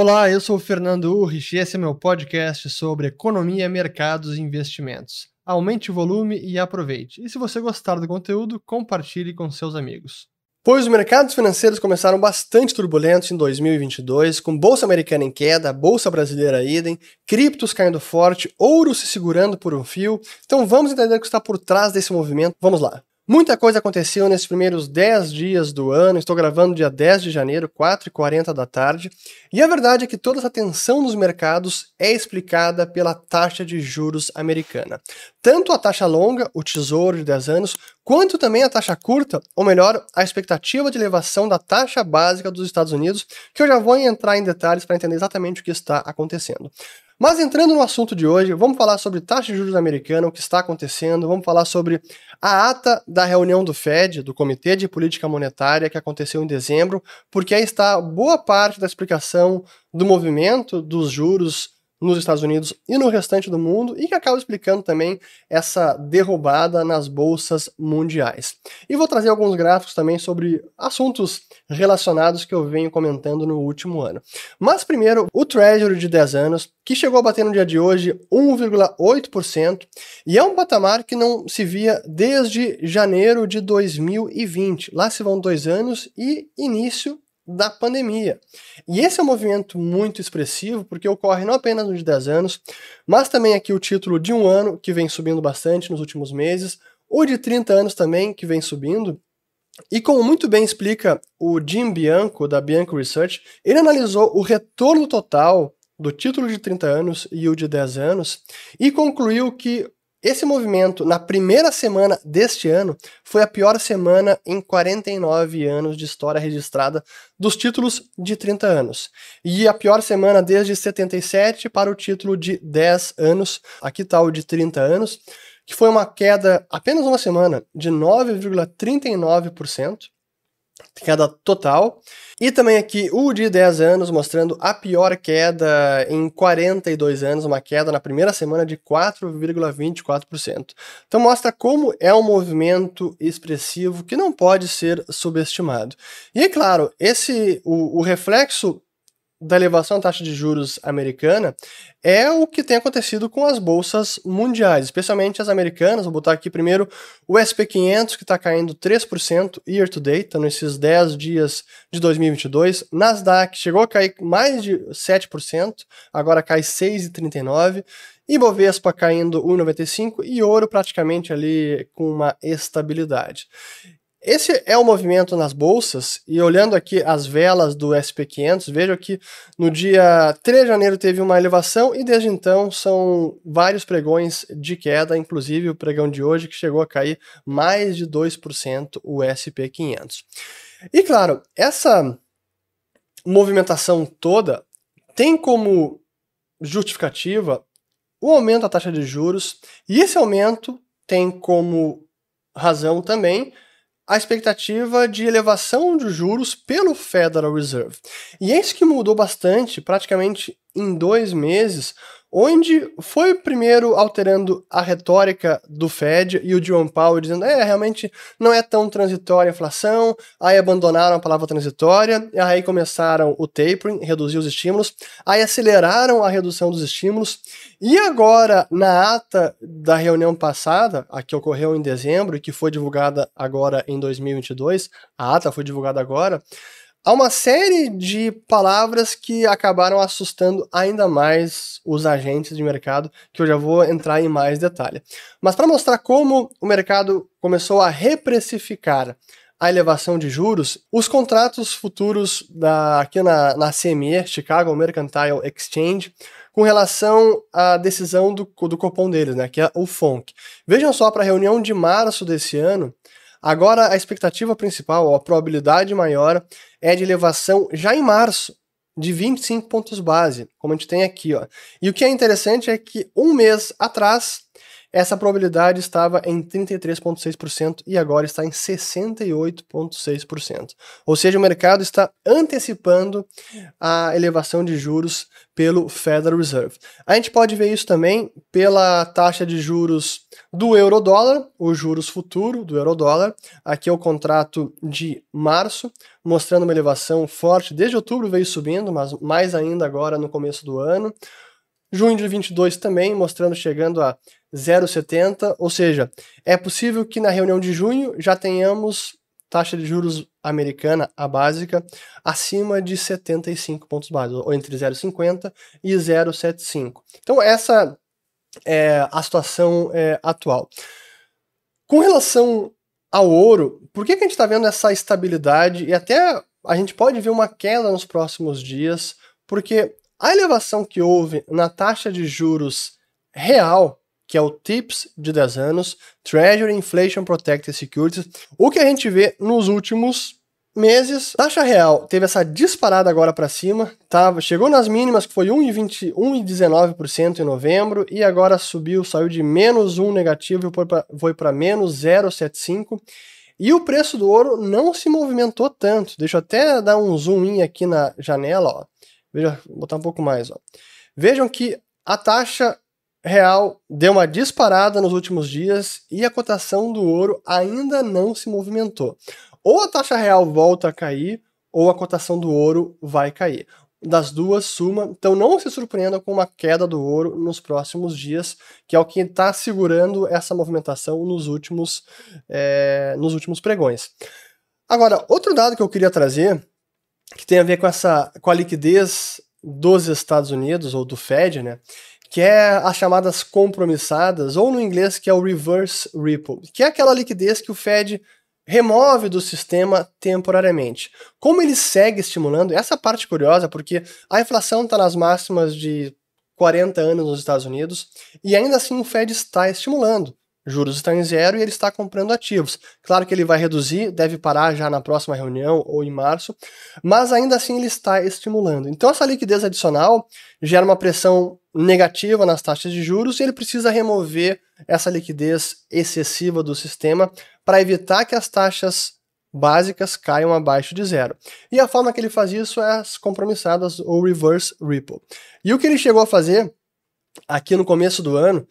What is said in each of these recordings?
Olá, eu sou o Fernando Urrich e esse é meu podcast sobre economia, mercados e investimentos. Aumente o volume e aproveite. E se você gostar do conteúdo, compartilhe com seus amigos. Pois os mercados financeiros começaram bastante turbulentos em 2022, com bolsa americana em queda, bolsa brasileira idem, criptos caindo forte, ouro se segurando por um fio. Então vamos entender o que está por trás desse movimento. Vamos lá. Muita coisa aconteceu nesses primeiros 10 dias do ano. Estou gravando dia 10 de janeiro, 4h40 da tarde. E a verdade é que toda essa tensão nos mercados é explicada pela taxa de juros americana. Tanto a taxa longa, o tesouro de 10 anos, quanto também a taxa curta, ou melhor, a expectativa de elevação da taxa básica dos Estados Unidos, que eu já vou entrar em detalhes para entender exatamente o que está acontecendo. Mas entrando no assunto de hoje, vamos falar sobre taxa de juros americana, o que está acontecendo, vamos falar sobre a ata da reunião do Fed, do Comitê de Política Monetária, que aconteceu em dezembro, porque aí está boa parte da explicação do movimento dos juros nos Estados Unidos e no restante do mundo e que acaba explicando também essa derrubada nas bolsas mundiais. E vou trazer alguns gráficos também sobre assuntos relacionados que eu venho comentando no último ano. Mas primeiro, o Treasury de 10 anos, que chegou a bater no dia de hoje 1,8%, e é um patamar que não se via desde janeiro de 2020. Lá se vão dois anos e início da pandemia. E esse é um movimento muito expressivo, porque ocorre não apenas nos 10 anos, mas também aqui o título de um ano, que vem subindo bastante nos últimos meses, o de 30 anos também, que vem subindo. E como muito bem explica o Jim Bianco, da Bianco Research, ele analisou o retorno total do título de 30 anos e o de 10 anos e concluiu que esse movimento, na primeira semana deste ano, foi a pior semana em 49 anos de história registrada dos títulos de 30 anos. E a pior semana desde 77 para o título de 10 anos. Aqui está o de 30 anos, que foi uma queda apenas uma semana de 9,39% queda total. E também aqui o de 10 anos, mostrando a pior queda em 42 anos, uma queda na primeira semana de 4,24%. Então mostra como é um movimento expressivo que não pode ser subestimado. E é claro, esse o, o reflexo da elevação da taxa de juros americana é o que tem acontecido com as bolsas mundiais, especialmente as americanas. Vou botar aqui primeiro o SP500, que está caindo 3% year to date, tá nesses 10 dias de 2022. Nasdaq chegou a cair mais de 7%, agora cai 6,39%. Ibovespa caindo 1,95 e ouro praticamente ali com uma estabilidade. Esse é o movimento nas bolsas, e olhando aqui as velas do SP500, vejo que no dia 3 de janeiro teve uma elevação e desde então são vários pregões de queda, inclusive o pregão de hoje que chegou a cair mais de 2% o SP500. E claro, essa movimentação toda tem como justificativa o aumento da taxa de juros, e esse aumento tem como razão também a expectativa de elevação de juros pelo Federal Reserve. E é isso que mudou bastante, praticamente em dois meses, onde foi primeiro alterando a retórica do Fed e o Jerome Powell dizendo, é, realmente não é tão transitória a inflação, aí abandonaram a palavra transitória, aí começaram o tapering, reduzir os estímulos, aí aceleraram a redução dos estímulos, e agora, na ata da reunião passada, a que ocorreu em dezembro e que foi divulgada agora em 2022, a ata foi divulgada agora, há uma série de palavras que acabaram assustando ainda mais os agentes de mercado, que eu já vou entrar em mais detalhe. Mas para mostrar como o mercado começou a reprecificar a elevação de juros, os contratos futuros da, aqui na, na CME, Chicago Mercantile Exchange, com relação à decisão do, do cupom deles, né, que é o FONC. Vejam só, para a reunião de março desse ano, Agora, a expectativa principal, a probabilidade maior, é de elevação já em março, de 25 pontos base, como a gente tem aqui. Ó. E o que é interessante é que um mês atrás essa probabilidade estava em 33,6% e agora está em 68,6%. Ou seja, o mercado está antecipando a elevação de juros pelo Federal Reserve. A gente pode ver isso também pela taxa de juros do euro-dólar, os juros futuro do euro-dólar. Aqui é o contrato de março, mostrando uma elevação forte. Desde outubro veio subindo, mas mais ainda agora no começo do ano. Junho de 22 também, mostrando chegando a 0,70, ou seja, é possível que na reunião de junho já tenhamos taxa de juros americana, a básica, acima de 75 pontos básicos, ou entre 0,50 e 0,75. Então, essa é a situação é, atual. Com relação ao ouro, por que, que a gente está vendo essa estabilidade e até a gente pode ver uma queda nos próximos dias? Porque a elevação que houve na taxa de juros real, que é o TIPS de 10 anos, Treasury Inflation Protected Securities, o que a gente vê nos últimos meses, taxa real teve essa disparada agora para cima, tava, chegou nas mínimas que foi 1,19% em novembro e agora subiu, saiu de menos 1 negativo e foi para menos 0,75%. E o preço do ouro não se movimentou tanto. Deixa eu até dar um zoom in aqui na janela, ó. Veja, botar um pouco mais. Ó. Vejam que a taxa real deu uma disparada nos últimos dias e a cotação do ouro ainda não se movimentou. Ou a taxa real volta a cair, ou a cotação do ouro vai cair. Das duas, suma. Então não se surpreenda com uma queda do ouro nos próximos dias, que é o que está segurando essa movimentação nos últimos, é, nos últimos pregões. Agora, outro dado que eu queria trazer que tem a ver com essa com a liquidez dos Estados Unidos ou do Fed, né? Que é as chamadas compromissadas, ou no inglês que é o reverse repo, que é aquela liquidez que o Fed remove do sistema temporariamente. Como ele segue estimulando, essa parte curiosa, porque a inflação está nas máximas de 40 anos nos Estados Unidos e ainda assim o Fed está estimulando juros estão em zero e ele está comprando ativos. Claro que ele vai reduzir, deve parar já na próxima reunião ou em março, mas ainda assim ele está estimulando. Então essa liquidez adicional gera uma pressão negativa nas taxas de juros e ele precisa remover essa liquidez excessiva do sistema para evitar que as taxas básicas caiam abaixo de zero. E a forma que ele faz isso é as compromissadas ou reverse repo. E o que ele chegou a fazer aqui no começo do ano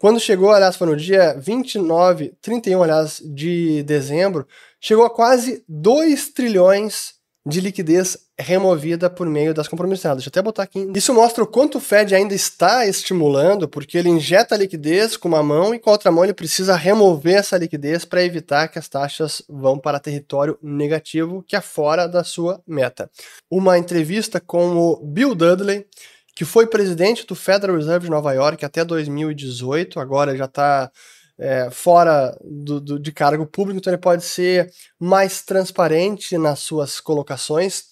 quando chegou, aliás, foi no dia 29, 31, aliás, de dezembro, chegou a quase 2 trilhões de liquidez removida por meio das compromissadas. Deixa eu até botar aqui. Isso mostra o quanto o Fed ainda está estimulando, porque ele injeta liquidez com uma mão e com a outra mão ele precisa remover essa liquidez para evitar que as taxas vão para território negativo, que é fora da sua meta. Uma entrevista com o Bill Dudley, que foi presidente do Federal Reserve de Nova York até 2018, agora já está é, fora do, do, de cargo público, então ele pode ser mais transparente nas suas colocações.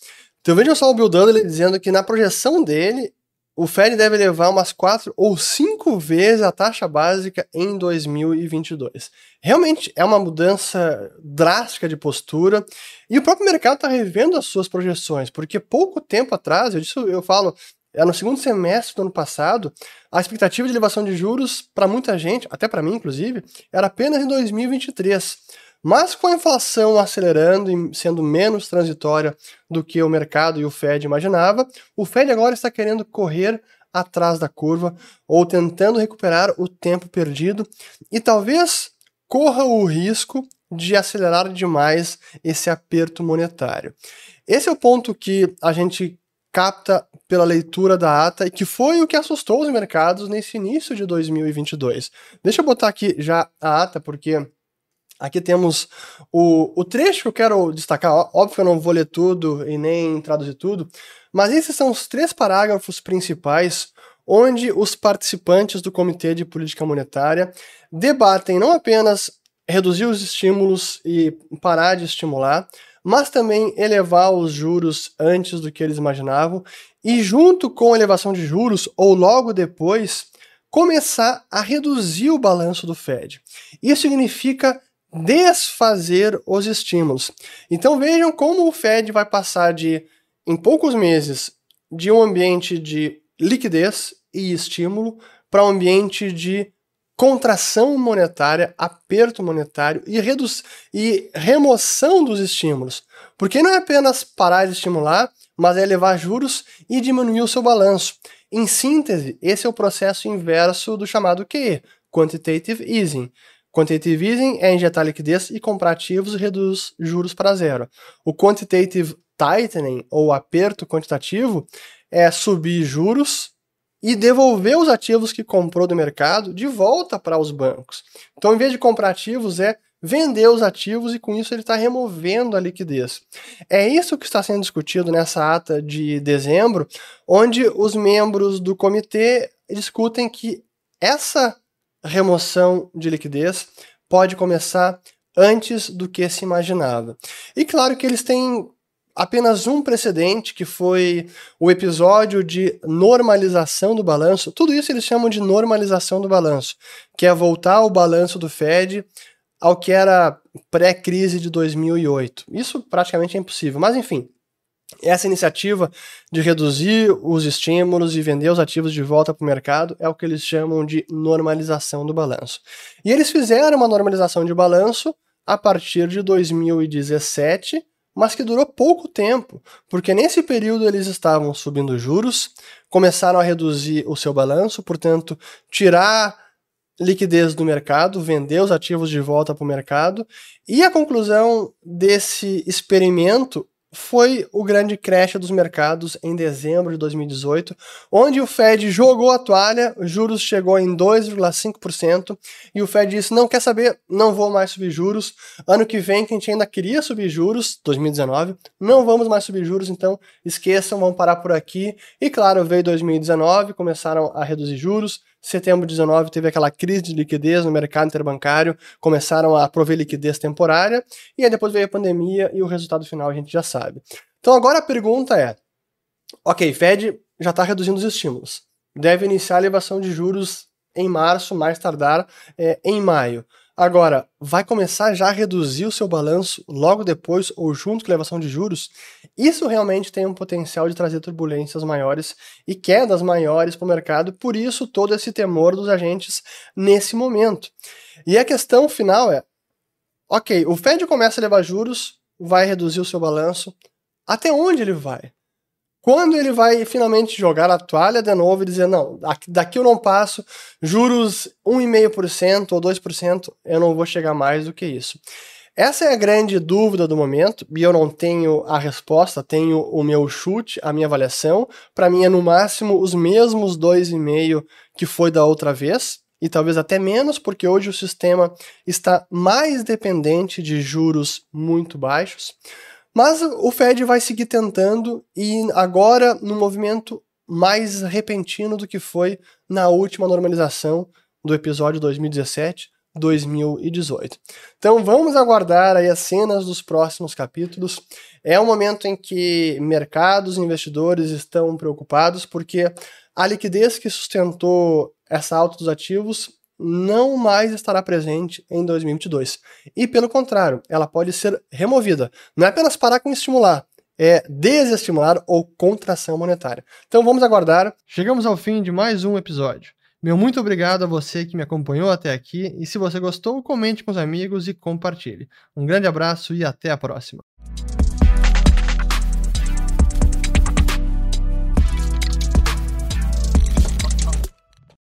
Então vejam só o Bill Dudley dizendo que na projeção dele, o Fed deve levar umas quatro ou cinco vezes a taxa básica em 2022. Realmente é uma mudança drástica de postura e o próprio mercado está revendo as suas projeções, porque pouco tempo atrás, eu, disse, eu falo, é, no segundo semestre do ano passado, a expectativa de elevação de juros para muita gente, até para mim inclusive, era apenas em 2023. Mas com a inflação acelerando e sendo menos transitória do que o mercado e o Fed imaginava, o Fed agora está querendo correr atrás da curva ou tentando recuperar o tempo perdido e talvez corra o risco de acelerar demais esse aperto monetário. Esse é o ponto que a gente capta pela leitura da ata e que foi o que assustou os mercados nesse início de 2022. Deixa eu botar aqui já a ata, porque aqui temos o, o trecho que eu quero destacar. Óbvio que eu não vou ler tudo e nem traduzir tudo, mas esses são os três parágrafos principais onde os participantes do Comitê de Política Monetária debatem não apenas reduzir os estímulos e parar de estimular, mas também elevar os juros antes do que eles imaginavam e, junto com a elevação de juros, ou logo depois, começar a reduzir o balanço do Fed. Isso significa desfazer os estímulos. Então vejam como o Fed vai passar de, em poucos meses, de um ambiente de liquidez e estímulo para um ambiente de contração monetária, aperto monetário e, e remoção dos estímulos. Porque não é apenas parar de estimular, mas é elevar juros e diminuir o seu balanço. Em síntese, esse é o processo inverso do chamado QE, Quantitative Easing. Quantitative easing é injetar liquidez e comprar ativos e reduz juros para zero. O quantitative tightening, ou aperto quantitativo, é subir juros e devolver os ativos que comprou do mercado de volta para os bancos. Então, em vez de comprar ativos, é vender os ativos e com isso ele está removendo a liquidez. É isso que está sendo discutido nessa ata de dezembro, onde os membros do comitê discutem que essa remoção de liquidez pode começar antes do que se imaginava. E claro que eles têm apenas um precedente, que foi o episódio de normalização do balanço. Tudo isso eles chamam de normalização do balanço, que é voltar o balanço do Fed ao que era pré-crise de 2008. Isso praticamente é impossível, mas enfim, essa iniciativa de reduzir os estímulos e vender os ativos de volta para o mercado é o que eles chamam de normalização do balanço. E eles fizeram uma normalização de balanço a partir de 2017, mas que durou pouco tempo, porque nesse período eles estavam subindo juros, começaram a reduzir o seu balanço, portanto, tirar liquidez do mercado, vender os ativos de volta para o mercado, e a conclusão desse experimento foi o grande crash dos mercados em dezembro de 2018, onde o Fed jogou a toalha, juros chegou em 2,5% e o Fed disse: "Não quer saber, não vou mais subir juros. Ano que vem que a gente ainda queria subir juros, 2019, não vamos mais subir juros, então esqueçam, vamos parar por aqui". E claro, veio 2019, começaram a reduzir juros, Setembro de 19 teve aquela crise de liquidez no mercado interbancário, começaram a prover liquidez temporária, e aí depois veio a pandemia e o resultado final a gente já sabe. Então agora a pergunta é: ok, Fed já está reduzindo os estímulos, deve iniciar a elevação de juros em março, mais tardar é, em maio. Agora, vai começar já a reduzir o seu balanço logo depois ou junto com a elevação de juros? Isso realmente tem um potencial de trazer turbulências maiores e quedas maiores para o mercado, por isso todo esse temor dos agentes nesse momento. E a questão final é: ok, o Fed começa a levar juros, vai reduzir o seu balanço, até onde ele vai? Quando ele vai finalmente jogar a toalha de novo e dizer, não, daqui eu não passo, juros 1,5% ou 2%, eu não vou chegar mais do que isso. Essa é a grande dúvida do momento, e eu não tenho a resposta, tenho o meu chute, a minha avaliação. Para mim é no máximo os mesmos 2,5 que foi da outra vez, e talvez até menos, porque hoje o sistema está mais dependente de juros muito baixos. Mas o Fed vai seguir tentando e agora no movimento mais repentino do que foi na última normalização do episódio 2017. 2018. Então vamos aguardar aí as cenas dos próximos capítulos. É um momento em que mercados e investidores estão preocupados porque a liquidez que sustentou essa alta dos ativos não mais estará presente em 2022. E pelo contrário, ela pode ser removida. Não é apenas parar com estimular, é desestimular ou contração monetária. Então vamos aguardar. Chegamos ao fim de mais um episódio. Meu muito obrigado a você que me acompanhou até aqui e se você gostou, comente com os amigos e compartilhe. Um grande abraço e até a próxima.